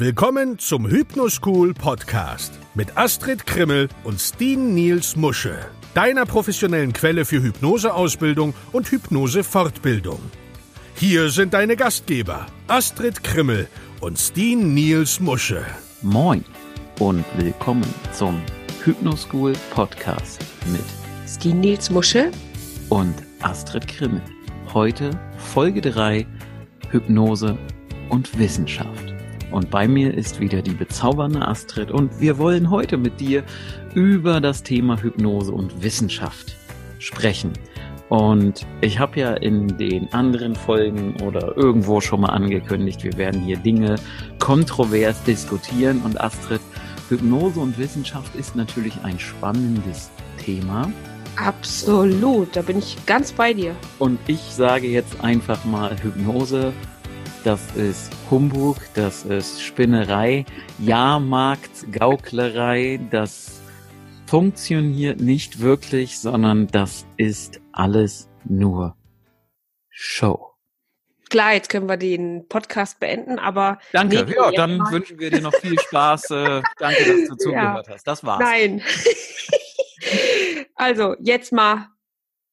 Willkommen zum Hypnoschool Podcast mit Astrid Krimmel und Steen Niels Musche, deiner professionellen Quelle für Hypnoseausbildung und Hypnosefortbildung. Hier sind deine Gastgeber Astrid Krimmel und Steen Niels Musche. Moin und willkommen zum Hypnoschool Podcast mit Steen Niels Musche und Astrid Krimmel. Heute Folge 3 Hypnose und Wissenschaft. Und bei mir ist wieder die bezaubernde Astrid und wir wollen heute mit dir über das Thema Hypnose und Wissenschaft sprechen. Und ich habe ja in den anderen Folgen oder irgendwo schon mal angekündigt, wir werden hier Dinge kontrovers diskutieren. Und Astrid, Hypnose und Wissenschaft ist natürlich ein spannendes Thema. Absolut, da bin ich ganz bei dir. Und ich sage jetzt einfach mal Hypnose das ist Humbug, das ist Spinnerei, Jahrmarkt, Gauklerei, das funktioniert nicht wirklich, sondern das ist alles nur Show. Klar, jetzt können wir den Podcast beenden, aber. Danke, nee, ja, dann mal. wünschen wir dir noch viel Spaß. Äh, danke, dass du zugehört ja. hast. Das war's. Nein. also, jetzt mal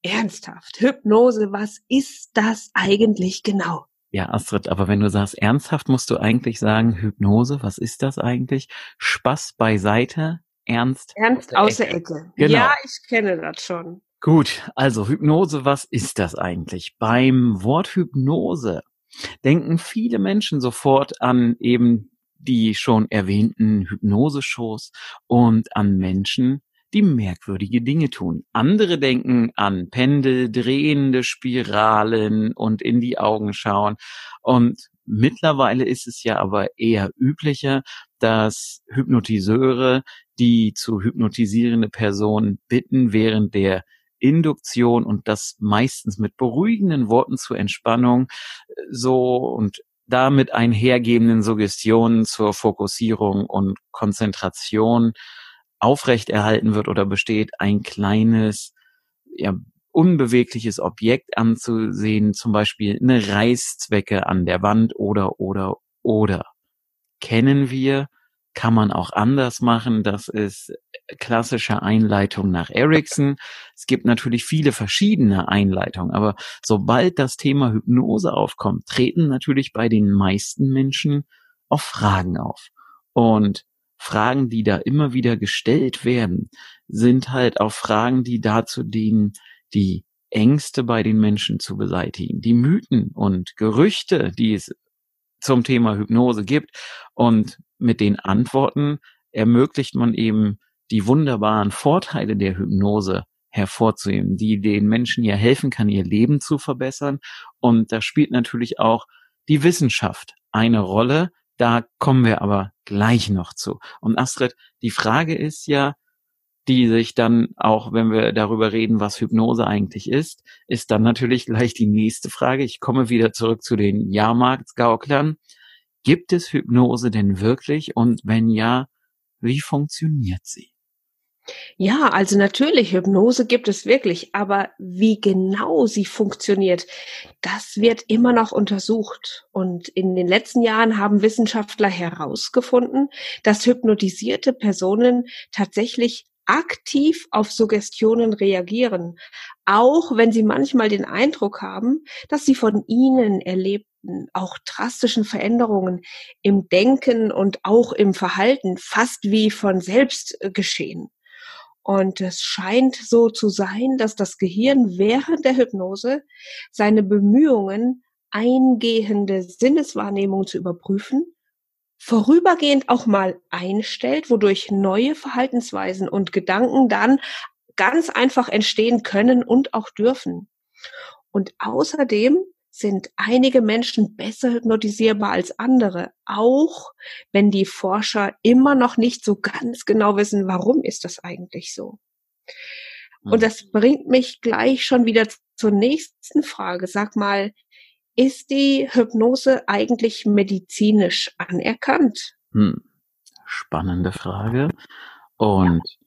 ernsthaft. Hypnose, was ist das eigentlich genau? Ja, Astrid, aber wenn du sagst ernsthaft, musst du eigentlich sagen, Hypnose, was ist das eigentlich? Spaß beiseite, ernst. Ernst aus der Ecke. Ecke. Genau. Ja, ich kenne das schon. Gut, also Hypnose, was ist das eigentlich? Beim Wort Hypnose denken viele Menschen sofort an eben die schon erwähnten Hypnose-Shows und an Menschen, die merkwürdige Dinge tun. Andere denken an Pendel, drehende Spiralen und in die Augen schauen. Und mittlerweile ist es ja aber eher üblicher, dass Hypnotiseure die zu hypnotisierende Personen bitten, während der Induktion und das meistens mit beruhigenden Worten zur Entspannung so und damit einhergehenden Suggestionen zur Fokussierung und Konzentration aufrechterhalten wird oder besteht, ein kleines, ja, unbewegliches Objekt anzusehen, zum Beispiel eine Reißzwecke an der Wand oder, oder, oder. Kennen wir, kann man auch anders machen. Das ist klassische Einleitung nach Ericsson. Es gibt natürlich viele verschiedene Einleitungen, aber sobald das Thema Hypnose aufkommt, treten natürlich bei den meisten Menschen auch Fragen auf. Und Fragen, die da immer wieder gestellt werden, sind halt auch Fragen, die dazu dienen, die Ängste bei den Menschen zu beseitigen, die Mythen und Gerüchte, die es zum Thema Hypnose gibt. Und mit den Antworten ermöglicht man eben die wunderbaren Vorteile der Hypnose hervorzuheben, die den Menschen ja helfen kann, ihr Leben zu verbessern. Und da spielt natürlich auch die Wissenschaft eine Rolle, da kommen wir aber gleich noch zu. Und Astrid, die Frage ist ja, die sich dann auch, wenn wir darüber reden, was Hypnose eigentlich ist, ist dann natürlich gleich die nächste Frage. Ich komme wieder zurück zu den Jahrmarktsgauklern. Gibt es Hypnose denn wirklich? Und wenn ja, wie funktioniert sie? Ja, also natürlich, Hypnose gibt es wirklich, aber wie genau sie funktioniert, das wird immer noch untersucht. Und in den letzten Jahren haben Wissenschaftler herausgefunden, dass hypnotisierte Personen tatsächlich aktiv auf Suggestionen reagieren, auch wenn sie manchmal den Eindruck haben, dass sie von ihnen erlebten, auch drastischen Veränderungen im Denken und auch im Verhalten fast wie von selbst geschehen. Und es scheint so zu sein, dass das Gehirn während der Hypnose seine Bemühungen, eingehende Sinneswahrnehmung zu überprüfen, vorübergehend auch mal einstellt, wodurch neue Verhaltensweisen und Gedanken dann ganz einfach entstehen können und auch dürfen. Und außerdem sind einige Menschen besser hypnotisierbar als andere, auch wenn die Forscher immer noch nicht so ganz genau wissen, warum ist das eigentlich so. Und das mhm. bringt mich gleich schon wieder zur nächsten Frage. Sag mal, ist die Hypnose eigentlich medizinisch anerkannt? Hm. Spannende Frage. Und ja.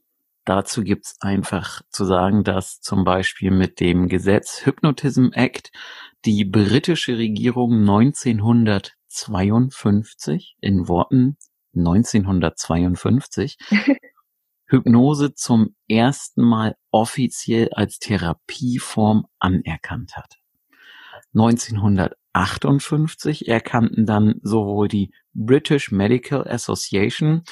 Dazu gibt's einfach zu sagen, dass zum Beispiel mit dem Gesetz Hypnotism Act die britische Regierung 1992 1952 in Worten 1952 Hypnose zum ersten Mal offiziell als Therapieform anerkannt hat. 1958 erkannten dann sowohl die British Medical Association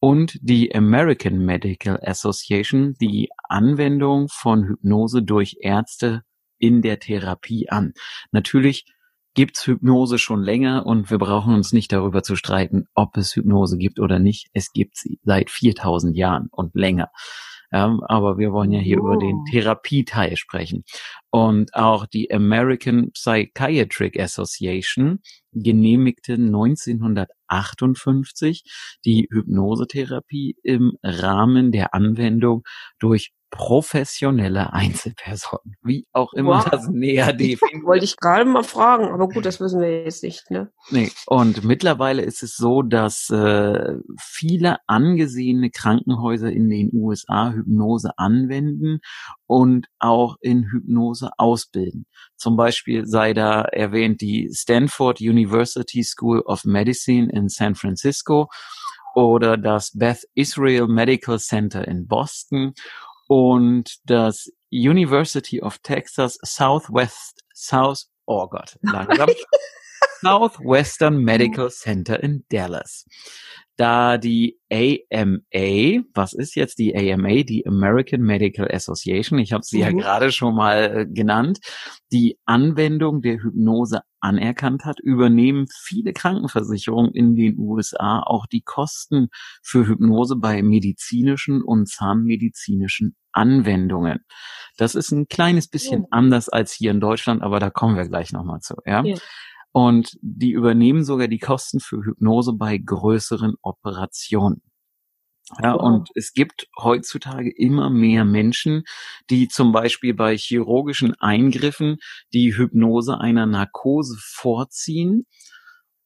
und die American Medical Association die Anwendung von Hypnose durch Ärzte in der Therapie an. Natürlich gibt's Hypnose schon länger und wir brauchen uns nicht darüber zu streiten, ob es Hypnose gibt oder nicht. Es gibt sie seit 4000 Jahren und länger. Ja, aber wir wollen ja hier oh. über den oh. Therapieteil sprechen. Und auch die American Psychiatric Association genehmigte 1958 die Hypnosetherapie im Rahmen der Anwendung durch professionelle Einzelpersonen, wie auch immer wow. das näher definiert. Wollte ich gerade mal fragen, aber gut, das wissen wir jetzt nicht. Ne? Nee. Und mittlerweile ist es so, dass äh, viele angesehene Krankenhäuser in den USA Hypnose anwenden und auch in Hypnose ausbilden. Zum Beispiel sei da erwähnt die Stanford University School of Medicine in San Francisco oder das Beth Israel Medical Center in Boston und das University of Texas Southwest South, oh Gott, langsam. Southwestern Medical Center in Dallas. Da die AMA, was ist jetzt die AMA, die American Medical Association, ich habe sie mhm. ja gerade schon mal äh, genannt, die Anwendung der Hypnose anerkannt hat, übernehmen viele Krankenversicherungen in den USA auch die Kosten für Hypnose bei medizinischen und zahnmedizinischen Anwendungen. Das ist ein kleines bisschen ja. anders als hier in Deutschland, aber da kommen wir gleich nochmal zu. Ja? ja. Und die übernehmen sogar die Kosten für Hypnose bei größeren Operationen. Ja, und es gibt heutzutage immer mehr Menschen, die zum Beispiel bei chirurgischen Eingriffen die Hypnose einer Narkose vorziehen.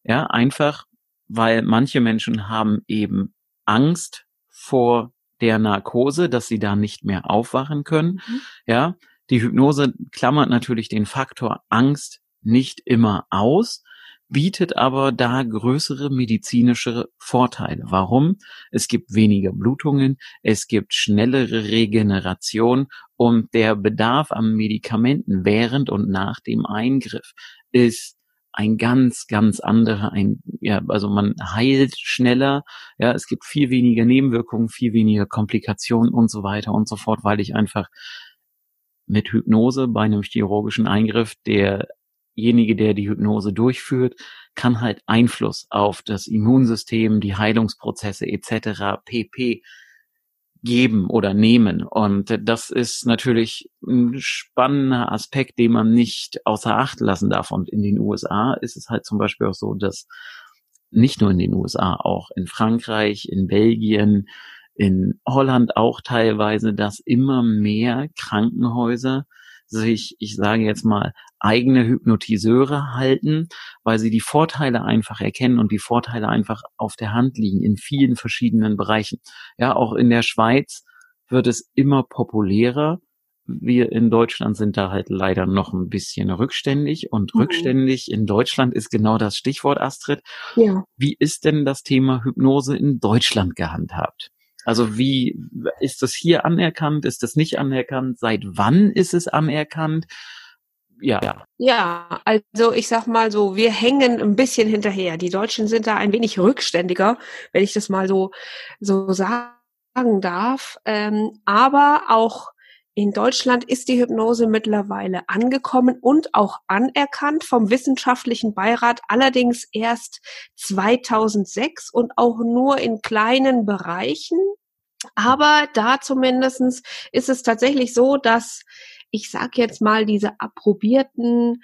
Ja, einfach, weil manche Menschen haben eben Angst vor der Narkose, dass sie da nicht mehr aufwachen können. Mhm. Ja, die Hypnose klammert natürlich den Faktor Angst nicht immer aus, bietet aber da größere medizinische Vorteile. Warum? Es gibt weniger Blutungen, es gibt schnellere Regeneration und der Bedarf an Medikamenten während und nach dem Eingriff ist ein ganz, ganz anderer, ein, ja, also man heilt schneller, ja, es gibt viel weniger Nebenwirkungen, viel weniger Komplikationen und so weiter und so fort, weil ich einfach mit Hypnose bei einem chirurgischen Eingriff der derjenige, der die Hypnose durchführt, kann halt Einfluss auf das Immunsystem, die Heilungsprozesse etc. pp geben oder nehmen. Und das ist natürlich ein spannender Aspekt, den man nicht außer Acht lassen darf. Und in den USA ist es halt zum Beispiel auch so, dass nicht nur in den USA, auch in Frankreich, in Belgien, in Holland auch teilweise, dass immer mehr Krankenhäuser sich, ich sage jetzt mal, eigene Hypnotiseure halten, weil sie die Vorteile einfach erkennen und die Vorteile einfach auf der Hand liegen in vielen verschiedenen Bereichen. Ja, auch in der Schweiz wird es immer populärer. Wir in Deutschland sind da halt leider noch ein bisschen rückständig und mhm. rückständig in Deutschland ist genau das Stichwort Astrid. Ja. Wie ist denn das Thema Hypnose in Deutschland gehandhabt? Also wie ist das hier anerkannt? Ist das nicht anerkannt? Seit wann ist es anerkannt? Ja. Ja, also ich sag mal so, wir hängen ein bisschen hinterher. Die Deutschen sind da ein wenig rückständiger, wenn ich das mal so so sagen darf. Ähm, aber auch in Deutschland ist die Hypnose mittlerweile angekommen und auch anerkannt vom wissenschaftlichen Beirat, allerdings erst 2006 und auch nur in kleinen Bereichen. Aber da zumindestens ist es tatsächlich so, dass ich sage jetzt mal, diese approbierten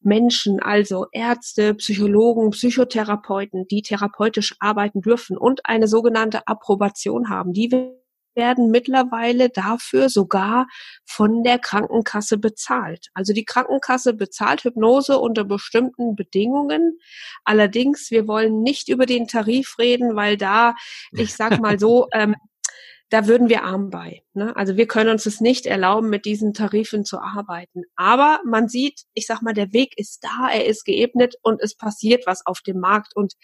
Menschen, also Ärzte, Psychologen, Psychotherapeuten, die therapeutisch arbeiten dürfen und eine sogenannte Approbation haben, die werden mittlerweile dafür sogar von der Krankenkasse bezahlt. Also die Krankenkasse bezahlt Hypnose unter bestimmten Bedingungen. Allerdings, wir wollen nicht über den Tarif reden, weil da, ich sag mal so, ähm, da würden wir arm bei. Ne? Also wir können uns es nicht erlauben, mit diesen Tarifen zu arbeiten. Aber man sieht, ich sag mal, der Weg ist da, er ist geebnet und es passiert was auf dem Markt und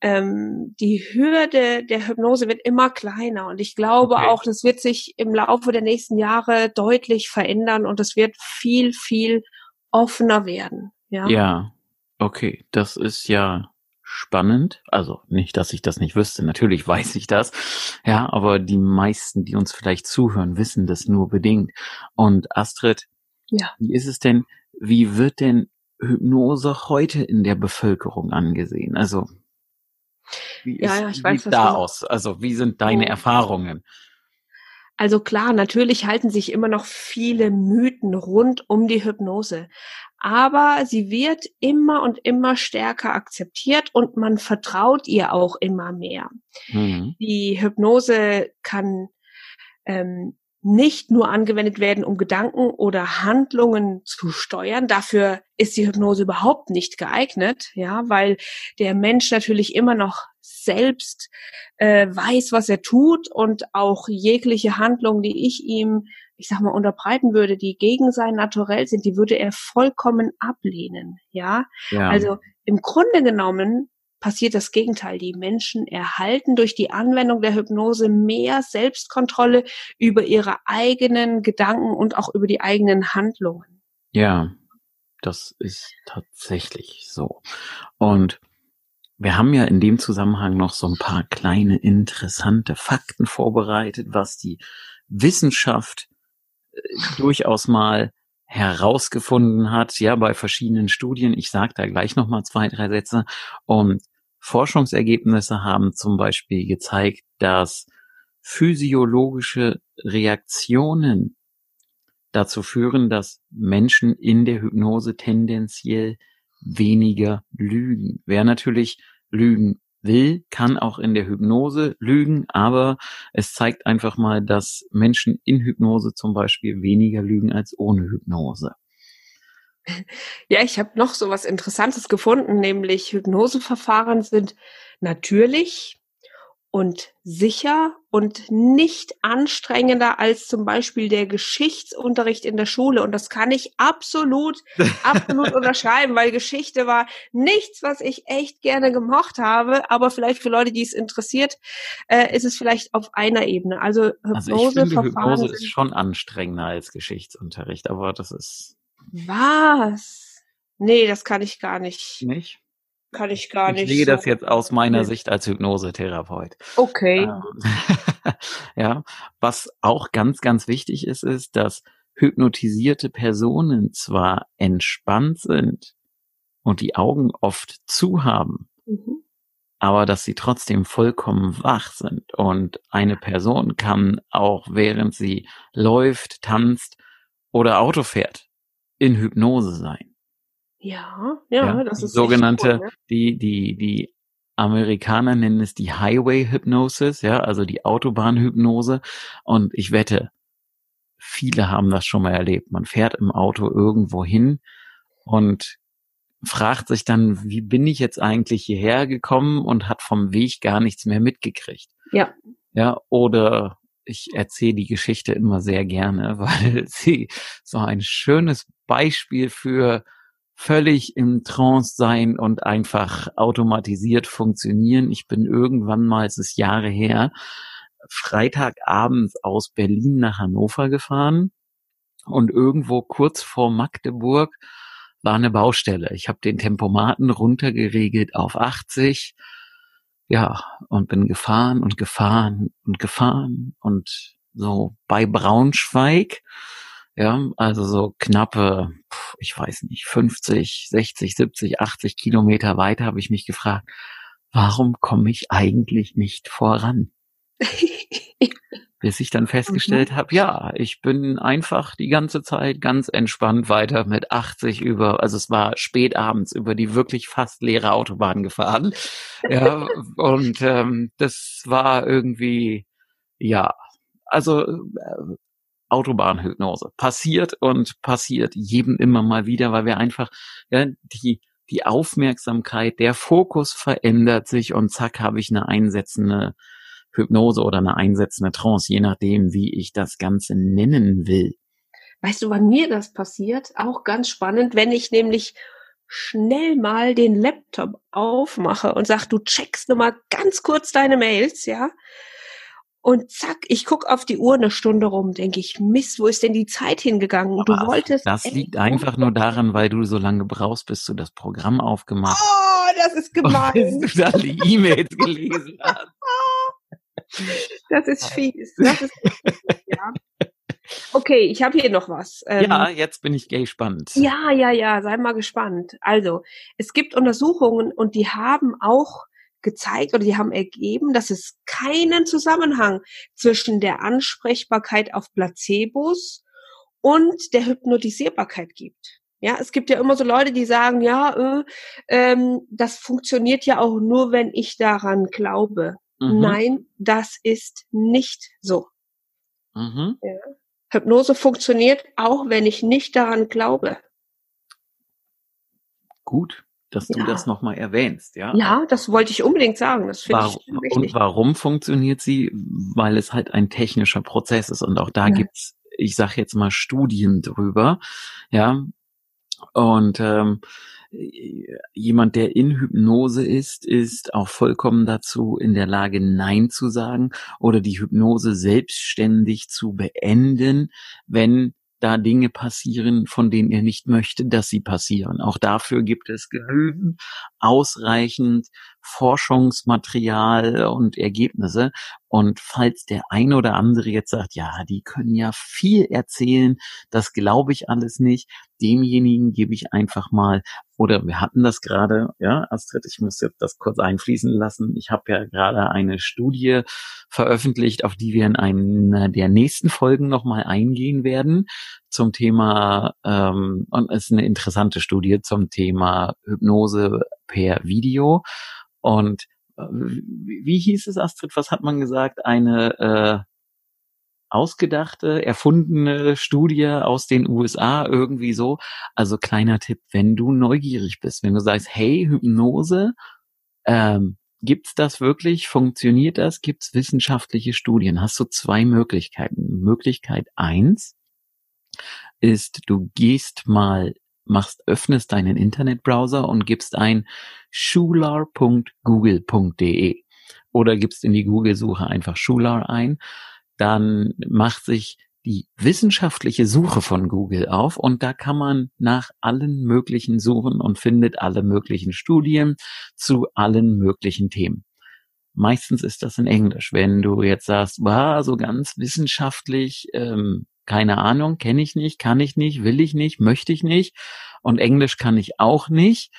ähm, die Hürde der Hypnose wird immer kleiner und ich glaube okay. auch, das wird sich im Laufe der nächsten Jahre deutlich verändern und es wird viel, viel offener werden. Ja. ja, okay, das ist ja spannend. Also nicht, dass ich das nicht wüsste. Natürlich weiß ich das. Ja, aber die meisten, die uns vielleicht zuhören, wissen das nur bedingt. Und Astrid, ja. wie ist es denn, wie wird denn Hypnose heute in der Bevölkerung angesehen? Also, wie ja, ja, ich weiß, da aus? Also, wie sind deine Erfahrungen? Also klar, natürlich halten sich immer noch viele Mythen rund um die Hypnose aber sie wird immer und immer stärker akzeptiert und man vertraut ihr auch immer mehr. Mhm. Die Hypnose kann ähm, nicht nur angewendet werden, um Gedanken oder Handlungen zu steuern. Dafür ist die Hypnose überhaupt nicht geeignet, ja, weil der Mensch natürlich immer noch selbst äh, weiß, was er tut und auch jegliche Handlung, die ich ihm ich sag mal, unterbreiten würde, die gegen sein Naturell sind, die würde er vollkommen ablehnen. Ja? ja. Also im Grunde genommen passiert das Gegenteil. Die Menschen erhalten durch die Anwendung der Hypnose mehr Selbstkontrolle über ihre eigenen Gedanken und auch über die eigenen Handlungen. Ja, das ist tatsächlich so. Und wir haben ja in dem Zusammenhang noch so ein paar kleine interessante Fakten vorbereitet, was die Wissenschaft durchaus mal herausgefunden hat, ja, bei verschiedenen Studien. Ich sage da gleich nochmal zwei, drei Sätze. Und Forschungsergebnisse haben zum Beispiel gezeigt, dass physiologische Reaktionen dazu führen, dass Menschen in der Hypnose tendenziell weniger lügen. Wer natürlich lügen will, kann auch in der Hypnose lügen, aber es zeigt einfach mal, dass Menschen in Hypnose zum Beispiel weniger lügen als ohne Hypnose. Ja, ich habe noch so was Interessantes gefunden, nämlich Hypnoseverfahren sind natürlich und sicher und nicht anstrengender als zum Beispiel der Geschichtsunterricht in der Schule. Und das kann ich absolut, absolut unterschreiben, weil Geschichte war nichts, was ich echt gerne gemocht habe. Aber vielleicht für Leute, die es interessiert, äh, ist es vielleicht auf einer Ebene. Also Hypnose, also ich finde, Hypnose ist schon anstrengender als Geschichtsunterricht, aber das ist. Was? Nee, das kann ich gar nicht. Nicht? Kann ich gar nicht. Ich lege so das jetzt aus meiner Sicht als Hypnosetherapeut. Okay. Ähm, ja, was auch ganz, ganz wichtig ist, ist, dass hypnotisierte Personen zwar entspannt sind und die Augen oft zu haben, mhm. aber dass sie trotzdem vollkommen wach sind. Und eine Person kann auch während sie läuft, tanzt oder Auto fährt, in Hypnose sein. Ja, ja, ja das ist sogenannte, cool, ne? die, die, die Amerikaner nennen es die Highway Hypnosis, ja, also die Autobahnhypnose. Und ich wette, viele haben das schon mal erlebt. Man fährt im Auto irgendwo hin und fragt sich dann, wie bin ich jetzt eigentlich hierher gekommen und hat vom Weg gar nichts mehr mitgekriegt. Ja. Ja, oder ich erzähle die Geschichte immer sehr gerne, weil sie so ein schönes Beispiel für völlig im Trance sein und einfach automatisiert funktionieren. Ich bin irgendwann mal, es ist Jahre her, Freitagabends aus Berlin nach Hannover gefahren und irgendwo kurz vor Magdeburg war eine Baustelle. Ich habe den Tempomaten runtergeregelt auf 80. Ja, und bin gefahren und gefahren und gefahren und so bei Braunschweig ja, also so knappe, ich weiß nicht, 50, 60, 70, 80 Kilometer weiter habe ich mich gefragt, warum komme ich eigentlich nicht voran? Bis ich dann festgestellt mhm. habe, ja, ich bin einfach die ganze Zeit ganz entspannt weiter mit 80 über, also es war spät abends über die wirklich fast leere Autobahn gefahren. ja, und ähm, das war irgendwie, ja, also äh, Autobahnhypnose. Passiert und passiert jedem immer mal wieder, weil wir einfach ja, die die Aufmerksamkeit, der Fokus verändert sich und zack habe ich eine einsetzende Hypnose oder eine einsetzende Trance, je nachdem, wie ich das Ganze nennen will. Weißt du, wann mir das passiert? Auch ganz spannend, wenn ich nämlich schnell mal den Laptop aufmache und sag, du checkst nur mal ganz kurz deine Mails, ja? Und zack, ich guck auf die Uhr eine Stunde rum, denke ich, Mist, wo ist denn die Zeit hingegangen? Du Ach, wolltest. Das liegt einfach nur daran, weil du so lange brauchst, bis du das Programm aufgemacht hast. Oh, das ist gemein. bis du da die E-Mails gelesen hast. Das ist fies. Das ist, ja. Okay, ich habe hier noch was. Ähm, ja, jetzt bin ich gespannt. Ja, ja, ja, sei mal gespannt. Also, es gibt Untersuchungen und die haben auch gezeigt oder die haben ergeben, dass es keinen Zusammenhang zwischen der Ansprechbarkeit auf Placebos und der Hypnotisierbarkeit gibt. Ja, es gibt ja immer so Leute, die sagen, ja, äh, ähm, das funktioniert ja auch nur, wenn ich daran glaube. Mhm. Nein, das ist nicht so. Mhm. Ja. Hypnose funktioniert auch, wenn ich nicht daran glaube. Gut, dass ja. du das nochmal erwähnst, ja? Ja, das wollte ich unbedingt sagen. Das finde ich wichtig. Und warum funktioniert sie? Weil es halt ein technischer Prozess ist und auch da ja. gibt's, ich sage jetzt mal Studien drüber, ja. Und ähm, jemand, der in Hypnose ist, ist auch vollkommen dazu in der Lage, Nein zu sagen oder die Hypnose selbstständig zu beenden, wenn da Dinge passieren, von denen er nicht möchte, dass sie passieren. Auch dafür gibt es genügend ausreichend Forschungsmaterial und Ergebnisse. Und falls der eine oder andere jetzt sagt, ja, die können ja viel erzählen, das glaube ich alles nicht, demjenigen gebe ich einfach mal, oder wir hatten das gerade, ja, Astrid, ich muss jetzt das kurz einfließen lassen. Ich habe ja gerade eine Studie veröffentlicht, auf die wir in einer der nächsten Folgen nochmal eingehen werden, zum Thema, ähm, und es ist eine interessante Studie zum Thema Hypnose per Video. Und äh, wie hieß es, Astrid? Was hat man gesagt? Eine äh, ausgedachte, erfundene Studie aus den USA irgendwie so. Also kleiner Tipp, wenn du neugierig bist, wenn du sagst, hey, Hypnose, ähm, gibt's das wirklich? Funktioniert das? Gibt's wissenschaftliche Studien? Hast du zwei Möglichkeiten. Möglichkeit eins ist, du gehst mal machst, öffnest deinen Internetbrowser und gibst ein schular.google.de oder gibst in die Google-Suche einfach Schular ein, dann macht sich die wissenschaftliche Suche von Google auf und da kann man nach allen möglichen suchen und findet alle möglichen Studien zu allen möglichen Themen. Meistens ist das in Englisch. Wenn du jetzt sagst, war so ganz wissenschaftlich, ähm, keine Ahnung, kenne ich nicht, kann ich nicht, will ich nicht, möchte ich nicht und Englisch kann ich auch nicht.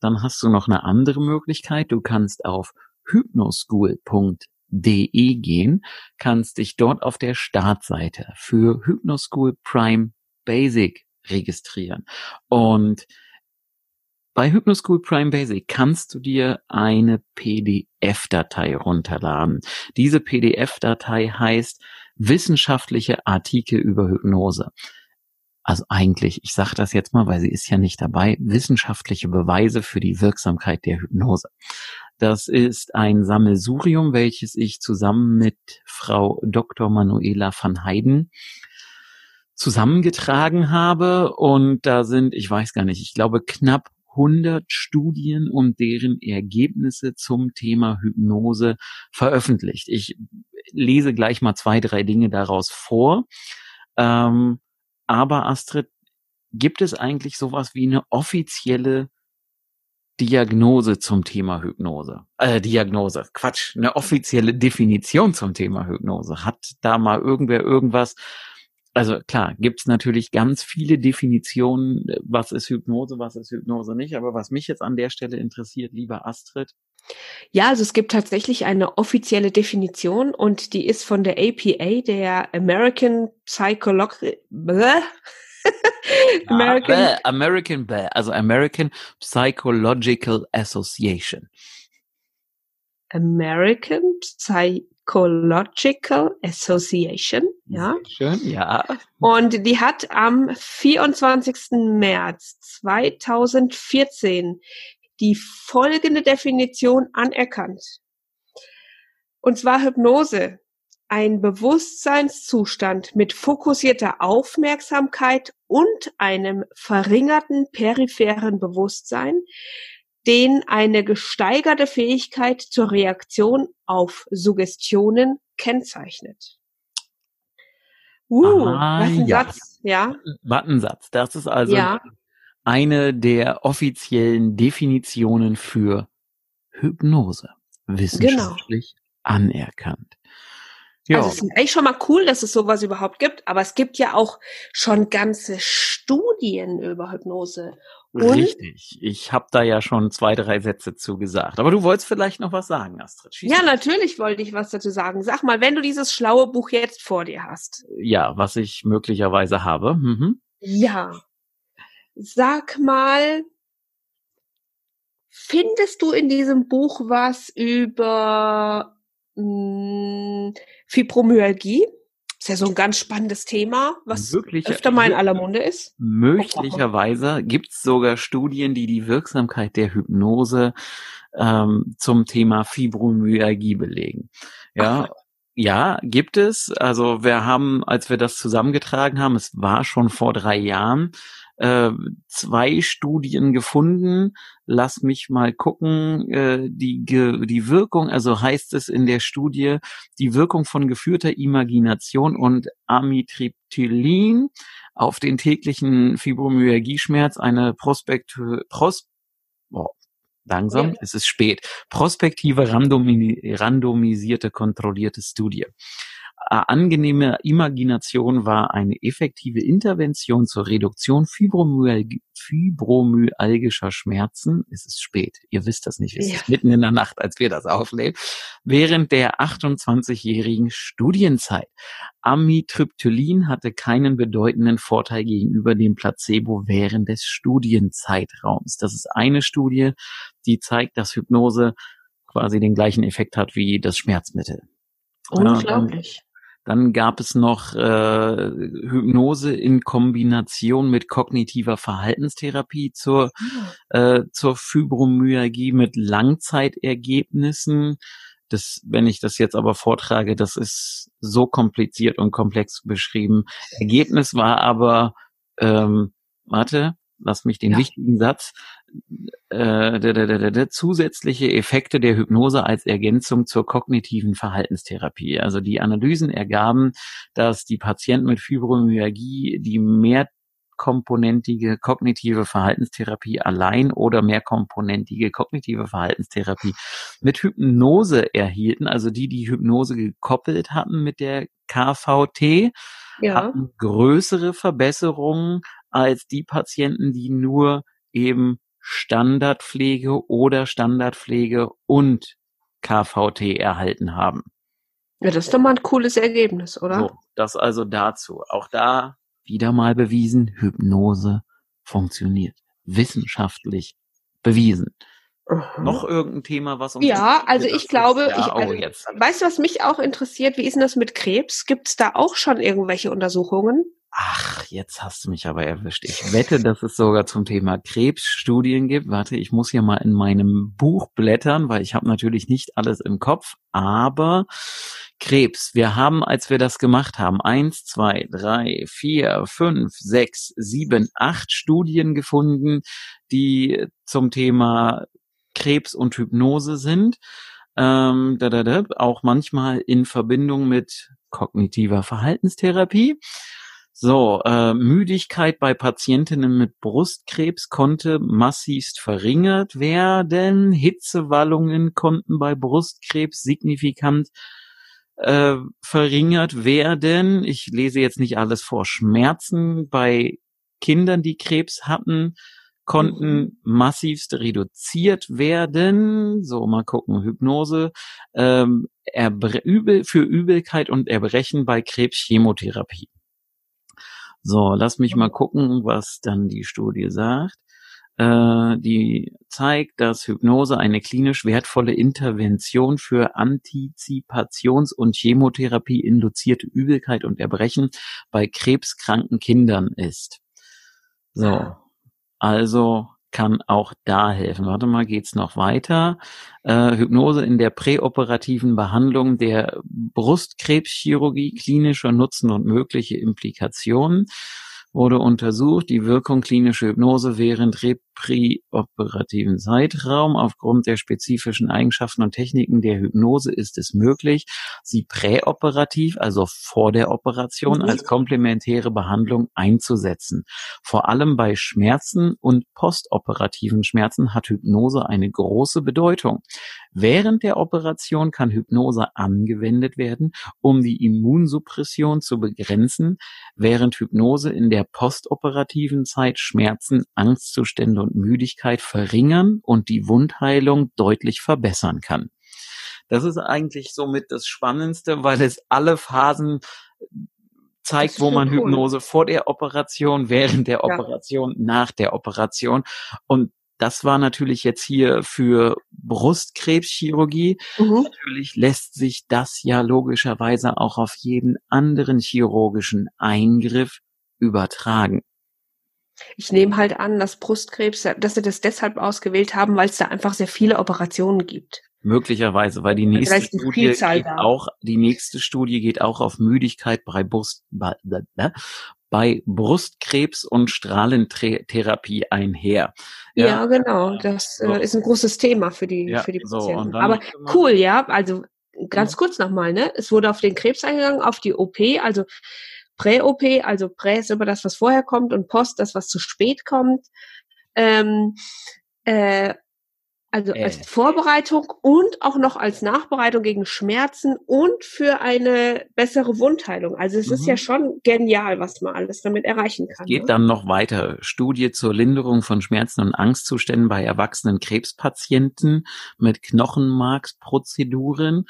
Dann hast du noch eine andere Möglichkeit. Du kannst auf hypnoschool.de gehen, kannst dich dort auf der Startseite für Hypnoschool Prime Basic registrieren. Und bei Hypnoschool Prime Basic kannst du dir eine PDF-Datei runterladen. Diese PDF-Datei heißt wissenschaftliche Artikel über Hypnose. Also eigentlich, ich sage das jetzt mal, weil sie ist ja nicht dabei, wissenschaftliche Beweise für die Wirksamkeit der Hypnose. Das ist ein Sammelsurium, welches ich zusammen mit Frau Dr. Manuela van Heiden zusammengetragen habe. Und da sind, ich weiß gar nicht, ich glaube knapp 100 Studien und deren Ergebnisse zum Thema Hypnose veröffentlicht. Ich lese gleich mal zwei, drei Dinge daraus vor. Ähm, aber Astrid, gibt es eigentlich sowas wie eine offizielle Diagnose zum Thema Hypnose? Äh, Diagnose, Quatsch, eine offizielle Definition zum Thema Hypnose. Hat da mal irgendwer irgendwas also klar, gibt es natürlich ganz viele Definitionen, was ist Hypnose, was ist Hypnose nicht. Aber was mich jetzt an der Stelle interessiert, lieber Astrid. Ja, also es gibt tatsächlich eine offizielle Definition und die ist von der APA, der American Psychology. American, American, also American Psychological Association. American Psychological Association, ja. Schön, ja. Und die hat am 24. März 2014 die folgende Definition anerkannt. Und zwar Hypnose. Ein Bewusstseinszustand mit fokussierter Aufmerksamkeit und einem verringerten peripheren Bewusstsein, den eine gesteigerte Fähigkeit zur Reaktion auf Suggestionen kennzeichnet. Uh, ah, was ein ja. Satz, ja. Was ein Satz. Das ist also ja. eine der offiziellen Definitionen für Hypnose. Wissenschaftlich genau. anerkannt. Ja. Also es ist eigentlich schon mal cool, dass es sowas überhaupt gibt, aber es gibt ja auch schon ganze Studien über Hypnose. Und Richtig. Ich habe da ja schon zwei, drei Sätze zu gesagt. Aber du wolltest vielleicht noch was sagen, Astrid. Schieß ja, natürlich wollte ich was dazu sagen. Sag mal, wenn du dieses schlaue Buch jetzt vor dir hast. Ja, was ich möglicherweise habe. Mhm. Ja. Sag mal, findest du in diesem Buch was über mh, hm, Fibromyalgie? Ist ja so ein ganz spannendes Thema, was Möglicher, öfter mal in aller Munde ist. Möglicherweise gibt es sogar Studien, die die Wirksamkeit der Hypnose ähm, zum Thema Fibromyalgie belegen. Ja, Ach. ja, gibt es. Also wir haben, als wir das zusammengetragen haben, es war schon vor drei Jahren, äh, zwei Studien gefunden. Lass mich mal gucken. Äh, die, die Wirkung, also heißt es in der Studie, die Wirkung von geführter Imagination und Amitriptylin auf den täglichen Fibromyalgie-Schmerz eine Prospekt, Pros, oh, langsam, ja. es ist spät, prospektive randomi randomisierte kontrollierte Studie. Angenehme Imagination war eine effektive Intervention zur Reduktion fibromyalg fibromyalgischer Schmerzen. Es ist spät. Ihr wisst das nicht. Es ja. ist mitten in der Nacht, als wir das aufnehmen. Während der 28-jährigen Studienzeit. Amitriptylin hatte keinen bedeutenden Vorteil gegenüber dem Placebo während des Studienzeitraums. Das ist eine Studie, die zeigt, dass Hypnose quasi den gleichen Effekt hat wie das Schmerzmittel. Unglaublich. Dann gab es noch äh, Hypnose in Kombination mit kognitiver Verhaltenstherapie zur, ah. äh, zur Fibromyalgie mit Langzeitergebnissen. Das, wenn ich das jetzt aber vortrage, das ist so kompliziert und komplex beschrieben. Ergebnis war aber, ähm, warte, lass mich den ja. wichtigen Satz, äh, der, der, der, der, zusätzliche Effekte der Hypnose als Ergänzung zur kognitiven Verhaltenstherapie. Also die Analysen ergaben, dass die Patienten mit Fibromyalgie die mehrkomponentige kognitive Verhaltenstherapie allein oder mehrkomponentige kognitive Verhaltenstherapie mit Hypnose erhielten, also die die Hypnose gekoppelt hatten mit der KVT, ja. hatten größere Verbesserungen als die Patienten, die nur eben Standardpflege oder Standardpflege und KVT erhalten haben. Ja, das ist doch mal ein cooles Ergebnis, oder? So, das also dazu. Auch da wieder mal bewiesen, Hypnose funktioniert. Wissenschaftlich bewiesen. Mhm. Noch irgendein Thema, was uns Ja, also ich glaube, ich, also, oh, weißt du, was mich auch interessiert? Wie ist denn das mit Krebs? Gibt es da auch schon irgendwelche Untersuchungen? Ach, jetzt hast du mich aber erwischt. Ich wette, dass es sogar zum Thema Krebs Studien gibt. Warte, ich muss hier mal in meinem Buch blättern, weil ich habe natürlich nicht alles im Kopf. Aber Krebs, wir haben, als wir das gemacht haben, eins, zwei, drei, vier, fünf, sechs, sieben, acht Studien gefunden, die zum Thema Krebs und Hypnose sind. Ähm, da, da, da, auch manchmal in Verbindung mit kognitiver Verhaltenstherapie. So, äh, Müdigkeit bei Patientinnen mit Brustkrebs konnte massivst verringert werden. Hitzewallungen konnten bei Brustkrebs signifikant äh, verringert werden. Ich lese jetzt nicht alles vor. Schmerzen bei Kindern, die Krebs hatten, konnten mhm. massivst reduziert werden. So, mal gucken, Hypnose, ähm, Übel, für Übelkeit und Erbrechen bei Krebschemotherapie. So, lass mich mal gucken, was dann die Studie sagt. Äh, die zeigt, dass Hypnose eine klinisch wertvolle Intervention für Antizipations- und Chemotherapie induzierte Übelkeit und Erbrechen bei krebskranken Kindern ist. So, also kann auch da helfen. Warte mal, geht's noch weiter? Äh, Hypnose in der präoperativen Behandlung der Brustkrebschirurgie, klinischer Nutzen und mögliche Implikationen wurde untersucht, die Wirkung klinische Hypnose während präoperativen Zeitraum. Aufgrund der spezifischen Eigenschaften und Techniken der Hypnose ist es möglich, sie präoperativ, also vor der Operation, als mhm. komplementäre Behandlung einzusetzen. Vor allem bei Schmerzen und postoperativen Schmerzen hat Hypnose eine große Bedeutung. Während der Operation kann Hypnose angewendet werden, um die Immunsuppression zu begrenzen, während Hypnose in der postoperativen Zeit Schmerzen, Angstzustände und Müdigkeit verringern und die Wundheilung deutlich verbessern kann. Das ist eigentlich somit das Spannendste, weil es alle Phasen zeigt, wo man cool. Hypnose vor der Operation, während der Operation, ja. nach der Operation und das war natürlich jetzt hier für Brustkrebschirurgie. Mhm. Natürlich lässt sich das ja logischerweise auch auf jeden anderen chirurgischen Eingriff übertragen. Ich nehme halt an, dass Brustkrebs, dass sie das deshalb ausgewählt haben, weil es da einfach sehr viele Operationen gibt. Möglicherweise, weil die nächste Studie geht auch, die nächste Studie geht auch auf Müdigkeit bei Brust, bei, bei Brustkrebs und Strahlentherapie einher. Ja, ja genau. Das so. äh, ist ein großes Thema für die, ja, für die Patienten. So, Aber cool, ja. Also ganz ja. kurz nochmal, ne? Es wurde auf den Krebs eingegangen, auf die OP, also Prä-OP, also Prä ist immer das, was vorher kommt und Post das, was zu spät kommt. Ähm, äh, also äh. als Vorbereitung und auch noch als Nachbereitung gegen Schmerzen und für eine bessere Wundheilung. Also es mhm. ist ja mhm. schon genial, was man alles damit erreichen kann. Es geht ne? dann noch weiter. Studie zur Linderung von Schmerzen und Angstzuständen bei erwachsenen Krebspatienten mit Knochenmarksprozeduren.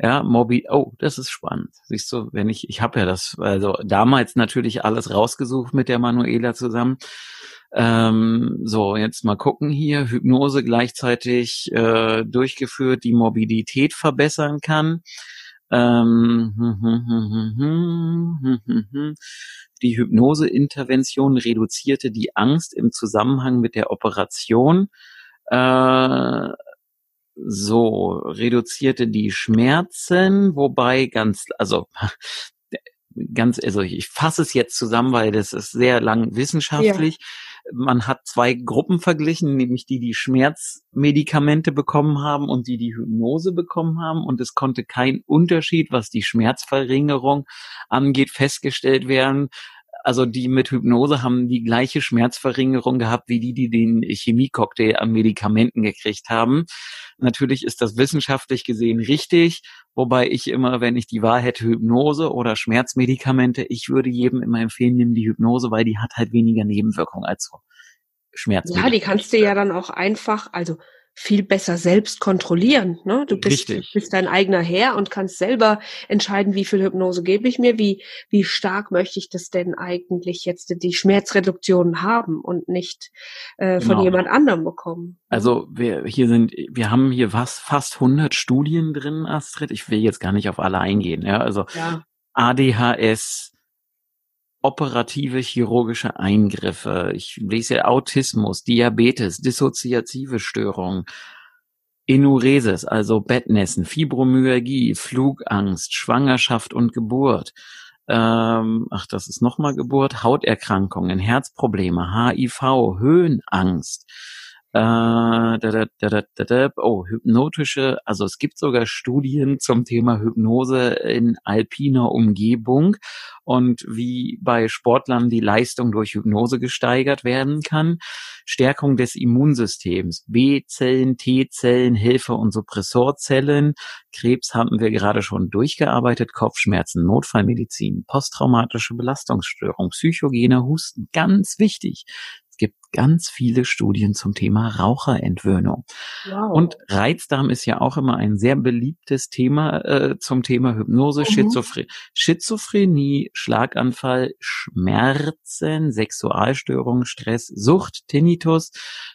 Ja, Mobi, oh, das ist spannend. Siehst du, wenn ich, ich habe ja das, also damals natürlich alles rausgesucht mit der Manuela zusammen. Ähm, so, jetzt mal gucken hier. Hypnose gleichzeitig äh, durchgeführt, die Mobilität verbessern kann. Die Hypnoseintervention reduzierte die Angst im Zusammenhang mit der Operation. Äh, so, reduzierte die Schmerzen, wobei ganz, also ganz, also ich fasse es jetzt zusammen, weil das ist sehr lang wissenschaftlich. Ja man hat zwei Gruppen verglichen, nämlich die, die Schmerzmedikamente bekommen haben und die, die Hypnose bekommen haben. Und es konnte kein Unterschied, was die Schmerzverringerung angeht, festgestellt werden. Also die mit Hypnose haben die gleiche Schmerzverringerung gehabt wie die, die den Chemiecocktail an Medikamenten gekriegt haben. Natürlich ist das wissenschaftlich gesehen richtig, wobei ich immer, wenn ich die Wahl hätte, Hypnose oder Schmerzmedikamente, ich würde jedem immer empfehlen, nimm die Hypnose, weil die hat halt weniger Nebenwirkungen als so Schmerzmedikamente. Ja, die kannst du ja dann auch einfach, also viel besser selbst kontrollieren. Ne? Du bist, bist dein eigener Herr und kannst selber entscheiden, wie viel Hypnose gebe ich mir, wie, wie stark möchte ich das denn eigentlich jetzt die Schmerzreduktion haben und nicht äh, von genau. jemand anderem bekommen. Also wir hier sind, wir haben hier was, fast 100 Studien drin, Astrid. Ich will jetzt gar nicht auf alle eingehen. Ja, also ja. ADHS, operative chirurgische Eingriffe. Ich lese Autismus, Diabetes, dissoziative Störungen, Enuresis, also Bettnässen, Fibromyalgie, Flugangst, Schwangerschaft und Geburt. Ähm, ach, das ist nochmal Geburt, Hauterkrankungen, Herzprobleme, HIV, Höhenangst, äh, da, da, da, da, da, oh, hypnotische, also es gibt sogar Studien zum Thema Hypnose in alpiner Umgebung und wie bei Sportlern die Leistung durch Hypnose gesteigert werden kann. Stärkung des Immunsystems, B-Zellen, T-Zellen, Hilfe- und Suppressorzellen. Krebs haben wir gerade schon durchgearbeitet, Kopfschmerzen, Notfallmedizin, posttraumatische Belastungsstörung, psychogener Husten, ganz wichtig gibt ganz viele Studien zum Thema Raucherentwöhnung. Wow. Und Reizdarm ist ja auch immer ein sehr beliebtes Thema äh, zum Thema Hypnose, mhm. Schizophren Schizophrenie, Schlaganfall, Schmerzen, Sexualstörungen, Stress, Sucht, Tinnitus,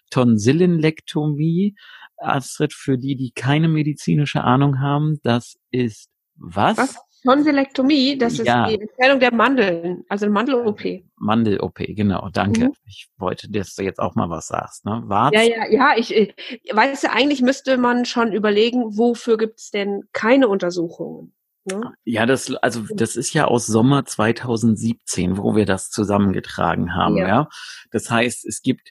Tonsillenlektomie. Astrid, für die, die keine medizinische Ahnung haben, das ist was? was? Tonsilektomie, das ist Ja. die Entfernung der Mandeln, also Mandel-OP. Mandel-OP, genau, danke. Mhm. Ich wollte, dass du jetzt auch mal was sagst. Ne? Warz, Ja, ja, ja, ich, ich weißt du, eigentlich müsste man schon überlegen, wofür gibt's denn keine Untersuchungen? Ne? Ja, das, also das ist ja aus Sommer 2017, wo wir das zusammengetragen haben, ja. Ja. Das heißt, es gibt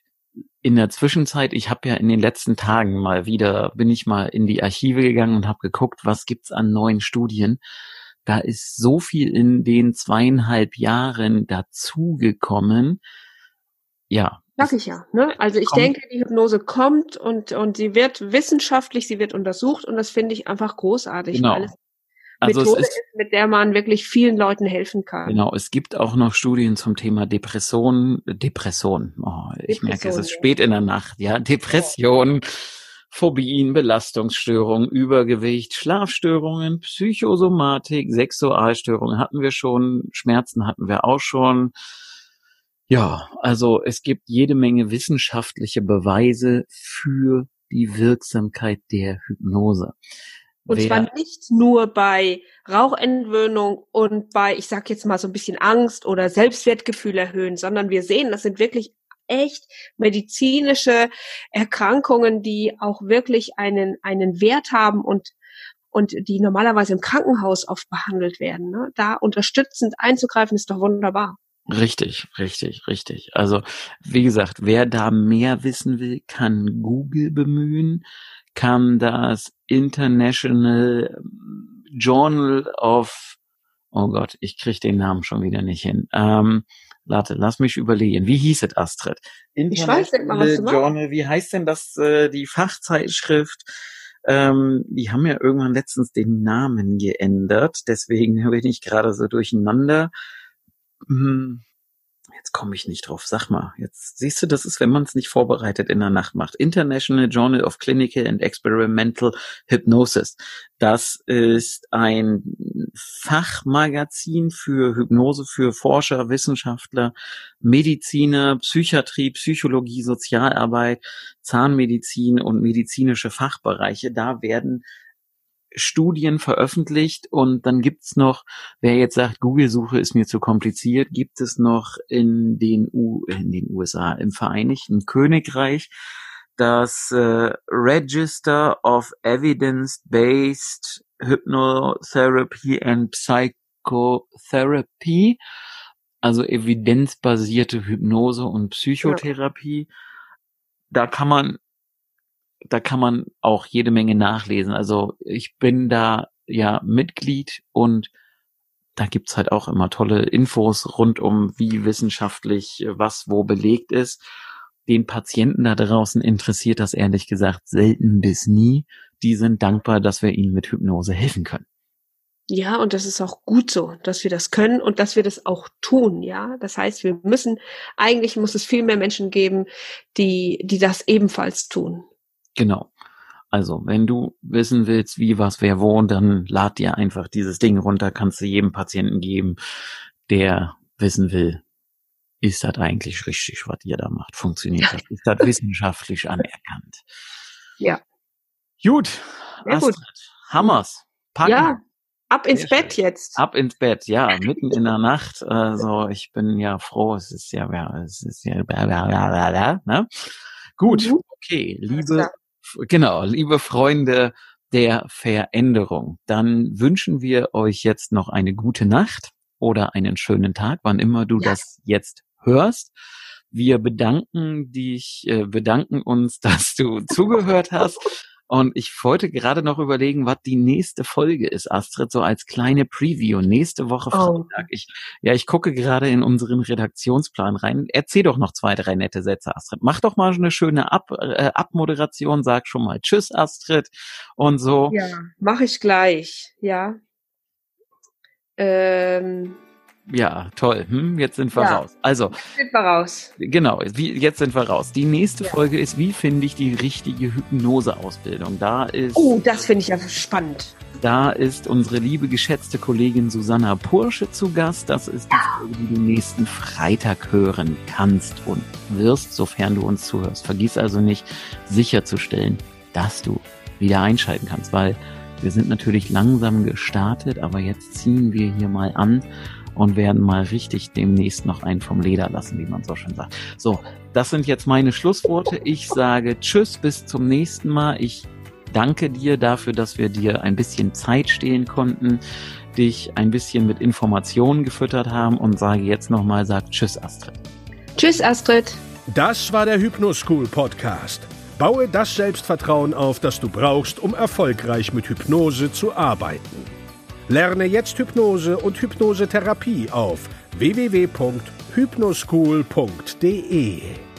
in der Zwischenzeit, ich habe ja in den letzten Tagen mal wieder, bin ich mal in die Archive gegangen und habe geguckt, was gibt's an neuen Studien. Da ist so viel in den zweieinhalb Jahren dazugekommen. Ja. Sag ich ja. Ne? Also ich Kommt. denke, die Hypnose kommt und, und sie wird wissenschaftlich, sie wird untersucht und das finde ich einfach großartig. Genau. Weil es Also es Methode ist, ist, mit der man wirklich vielen Leuten helfen kann. Genau, es gibt auch noch Studien zum Thema Depression, Depression. Oh, ich merke, es Depression, ist ja. spät in der Nacht, ja. Depression, Phobien, Belastungsstörungen, Übergewicht, Schlafstörungen, Psychosomatik, Sexualstörungen hatten wir schon, Schmerzen hatten wir auch schon. Ja, also es gibt jede Menge wissenschaftliche Beweise für die Wirksamkeit der Hypnose. Und Wer- zwar nicht nur bei Rauchentwöhnung und bei, ich sag jetzt mal so ein bisschen Angst oder Selbstwertgefühl erhöhen, sondern wir sehen, das sind wirklich echt medizinische Erkrankungen, die auch wirklich einen, einen Wert haben und, und die normalerweise im Krankenhaus oft behandelt werden. Ne? Da unterstützend einzugreifen ist doch wunderbar. Richtig, richtig, richtig. Also, wie gesagt, wer da mehr wissen will, kann Google bemühen, kann das International Journal of, oh Gott, ich krieg den Namen schon wieder nicht hin. Ähm, warte, lass mich überlegen. Wie hieß es, Astrid? Ich weiß nicht mal, was du. Journal, wie heißt denn das, äh, die Fachzeitschrift? Ähm, die haben ja irgendwann letztens den Namen geändert, deswegen bin ich gerade so durcheinander. Hm, Jetzt komme ich nicht drauf. Sag mal, jetzt siehst du, das ist, wenn man es nicht vorbereitet in der Nacht macht. International Journal of Clinical and Experimental Hypnosis. Das ist ein Fachmagazin für Hypnose für Forscher, Wissenschaftler, Mediziner, Psychiatrie, Psychologie, Sozialarbeit, Zahnmedizin und medizinische Fachbereiche. Da werden Studien veröffentlicht und dann gibt's noch, wer jetzt sagt, Google-Suche ist mir zu kompliziert, gibt es noch in den, U in den USA, im Vereinigten Königreich das äh, Register of Evidence-Based Hypnotherapy and Psychotherapy, also evidenzbasierte Hypnose und Psychotherapie. Da kann man da kann man auch jede Menge nachlesen. Also ich bin da ja Mitglied und da gibt's halt auch immer tolle Infos rund um, wie wissenschaftlich was wo belegt ist. Den Patienten da draußen interessiert das ehrlich gesagt selten bis nie. Die sind dankbar, dass wir ihnen mit Hypnose helfen können. Ja, und das ist auch gut so, dass wir das können und dass wir das auch tun, ja. Das heißt, wir müssen, eigentlich muss es viel mehr Menschen geben, die, die das ebenfalls tun. Genau. Also, wenn du wissen willst, wie, was, wer, wo, dann lad dir einfach dieses Ding runter, kannst du jedem Patienten geben, der wissen will, ist das eigentlich richtig, was ihr da macht? Funktioniert das? Ist das wissenschaftlich anerkannt? Ja. Gut, gut. Astrid, Hammers, packen, Ja, ab ins Sehr Bett jetzt. ab ins Bett, ja, mitten in der Nacht, also ich bin ja froh, es ist ja, ja es ist ja, ne? Gut, Mhm. okay, liebe. Genau, liebe Freunde der Veränderung, dann wünschen wir euch jetzt noch eine gute Nacht oder einen schönen Tag, wann immer du Ja. das jetzt hörst. Wir bedanken dich, äh, bedanken uns, dass du zugehört hast. Und ich wollte gerade noch überlegen, was die nächste Folge ist, Astrid, so als kleine Preview. Nächste Woche Oh. Freitag. Ich, ja, ich gucke gerade in unseren Redaktionsplan rein. Erzähl doch noch zwei, drei nette Sätze, Astrid. Mach doch mal eine schöne Ab, äh, Abmoderation. Sag schon mal Tschüss, Astrid. Und so. Ja, mache ich gleich, ja. Ähm, Ja, toll. Hm, jetzt sind wir Ja. raus. Also, sind wir raus. genau, wie, jetzt sind wir raus. Die nächste Ja. Folge ist, wie finde ich die richtige Hypnoseausbildung? Da ist, Oh, das finde ich ja spannend. da ist unsere liebe geschätzte Kollegin Susanna Pursche zu Gast. Das ist die Folge, die du nächsten Freitag hören kannst und wirst, sofern du uns zuhörst. Vergiss also nicht, sicherzustellen, dass du wieder einschalten kannst, weil Wir sind natürlich langsam gestartet, aber jetzt ziehen wir hier mal an und werden mal richtig demnächst noch einen vom Leder lassen, wie man so schön sagt. So, das sind jetzt meine Schlussworte. Ich sage Tschüss, bis zum nächsten Mal. Ich danke dir dafür, dass wir dir ein bisschen Zeit stehlen konnten, dich ein bisschen mit Informationen gefüttert haben und sage jetzt nochmal, sag Tschüss, Astrid. Tschüss, Astrid. Das war der Hypnoschool Podcast. Baue das Selbstvertrauen auf, das du brauchst, um erfolgreich mit Hypnose zu arbeiten. Lerne jetzt Hypnose und Hypnosetherapie auf www.hypnoschool.de.